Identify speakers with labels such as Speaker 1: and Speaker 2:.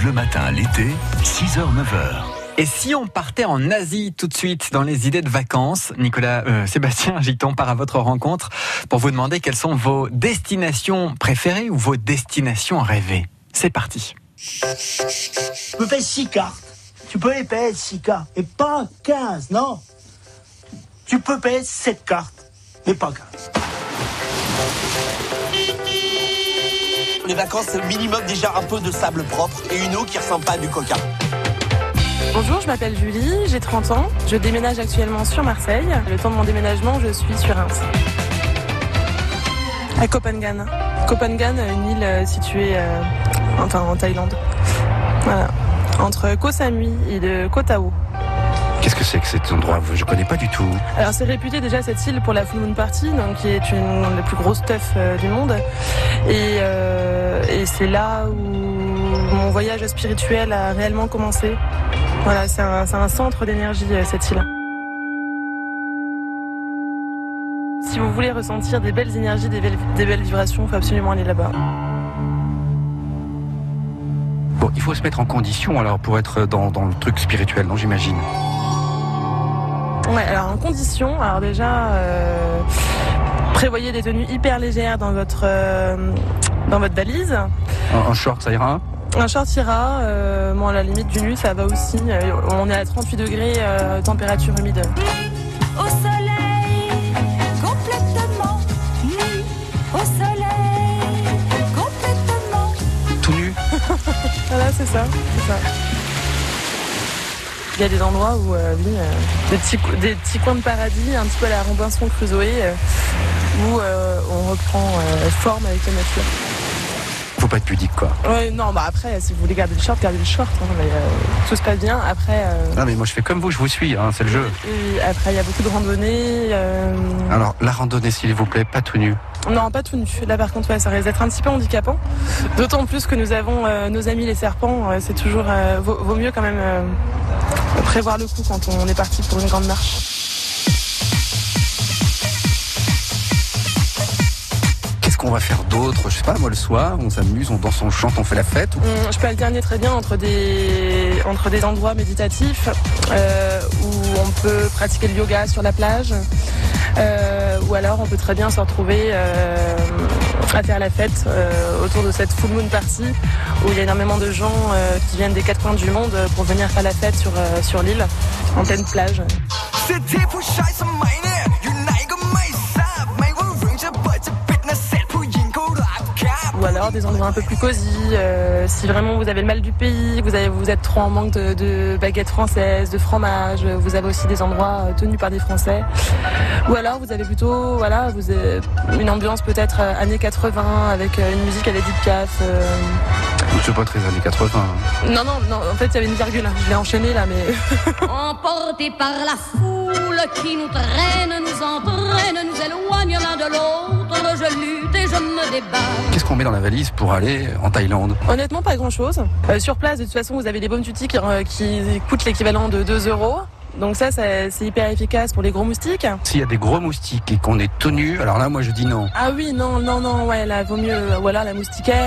Speaker 1: Bleu Matin l'été, 6h-9h.
Speaker 2: Et si on partait en Asie tout de suite dans les idées de vacances, Nicolas, euh, Sébastien Giton part à votre rencontre pour vous demander quelles sont vos destinations préférées ou vos destinations rêvées. C'est parti.
Speaker 3: Tu peux faire 6 cartes. Tu peux les payer 6 cartes. Et pas 15, non. Tu peux payer 7 cartes, mais pas 15.
Speaker 4: Les vacances, minimum déjà un peu de sable propre et une eau qui ressemble pas à du coca.
Speaker 5: Bonjour, je m'appelle Julie, j'ai 30 ans. Je déménage actuellement sur Marseille. Le temps de mon déménagement, je suis sur Reims. À Copenhague. Copenhague, une île euh, située euh, en Thaïlande. Voilà. Entre Koh Samui et de Koh Tao.
Speaker 6: Qu'est-ce que c'est que cet endroit Je connais pas du tout.
Speaker 5: Alors c'est réputé déjà cette île pour la Full Moon Party, donc qui est une des plus grosses teufs euh, du monde. Et, euh, et c'est là où mon voyage spirituel a réellement commencé. Voilà, c'est un, c'est un centre d'énergie euh, cette île. Si vous voulez ressentir des belles énergies, des belles, des belles vibrations, il faut absolument aller là-bas.
Speaker 6: Bon, il faut se mettre en condition alors pour être dans, dans le truc spirituel, non j'imagine?
Speaker 5: Ouais, alors en condition, alors déjà, euh, prévoyez des tenues hyper légères dans votre, euh, dans votre valise.
Speaker 6: Un, un short, ça ira
Speaker 5: Un short ira, euh, bon à la limite du nu ça va aussi. Euh, on est à 38 degrés, euh, température humide.
Speaker 7: Au soleil, complètement nu. Au soleil, complètement
Speaker 6: Tout nu
Speaker 5: Voilà, c'est ça, c'est ça. Il y a des endroits où, euh, oui, euh, des, petits, des petits coins de paradis, un petit peu à la Robinson Crusoe, euh, où on reprend forme avec la nature.
Speaker 6: Faut pas être pudique quoi.
Speaker 5: Ouais, non, bah après, si vous voulez garder le short, gardez le short. hein, mais, euh, tout se passe bien. Après, euh,
Speaker 6: Non mais moi je fais comme vous, je vous suis, hein, c'est le jeu.
Speaker 5: et après, il y a beaucoup de randonnées. euh,
Speaker 6: Alors la randonnée s'il vous plaît, pas tout nu.
Speaker 5: Non, pas tout nu. Là, par contre, ouais, ça risque d'être un petit peu handicapant. D'autant plus que nous avons nos amis les serpents. c'est toujours vaut, mieux quand même prévoir le coup quand on est parti pour une grande marche.
Speaker 6: Qu'est-ce qu'on va faire d'autre? Je sais pas, moi le soir, on s'amuse, on danse, on chante, on fait la fête. ou-
Speaker 5: Je peux alterner très bien entre des entre des endroits méditatifs euh, où on peut pratiquer le yoga sur la plage. euh, ou alors on peut très bien se retrouver euh, à faire la fête euh, autour de cette full moon party où il y a énormément de gens euh, qui viennent des quatre coins du monde euh, pour venir faire la fête sur, sur l'île en pleine plage. Des endroits un peu plus cosy. euh, si vraiment vous avez le mal du pays, vous, avez, vous êtes trop en manque de, de baguettes françaises, de fromage, vous avez aussi des endroits euh, tenus par des Français. Ou alors vous avez plutôt voilà, vous avez une ambiance peut-être euh, années 80 avec une musique à l'Edith Piaf. euh.
Speaker 6: C'est pas très années 80. hein.
Speaker 5: Non, non, non, en fait il y avait une virgule, hein. je l'ai enchaîné là, mais
Speaker 7: Emportés par la foule qui nous traîne, nous entraîne, nous éloigne l'un de l'autre. Je lutte et je me débat.
Speaker 6: Qu'est-ce qu'on met dans la valise pour aller en Thaïlande?
Speaker 5: Honnêtement pas grand-chose. Euh, sur place, de toute façon, vous avez des bonnes tutis qui, euh, qui coûtent l'équivalent de 2 euros. Donc ça, ça- c'est hyper efficace pour les gros moustiques.
Speaker 6: S'il y a des gros moustiques et qu'on est tout nu, alors là moi je dis non.
Speaker 5: Ah oui, non, non, non, ouais, là, vaut mieux, voilà, la moustiquaire.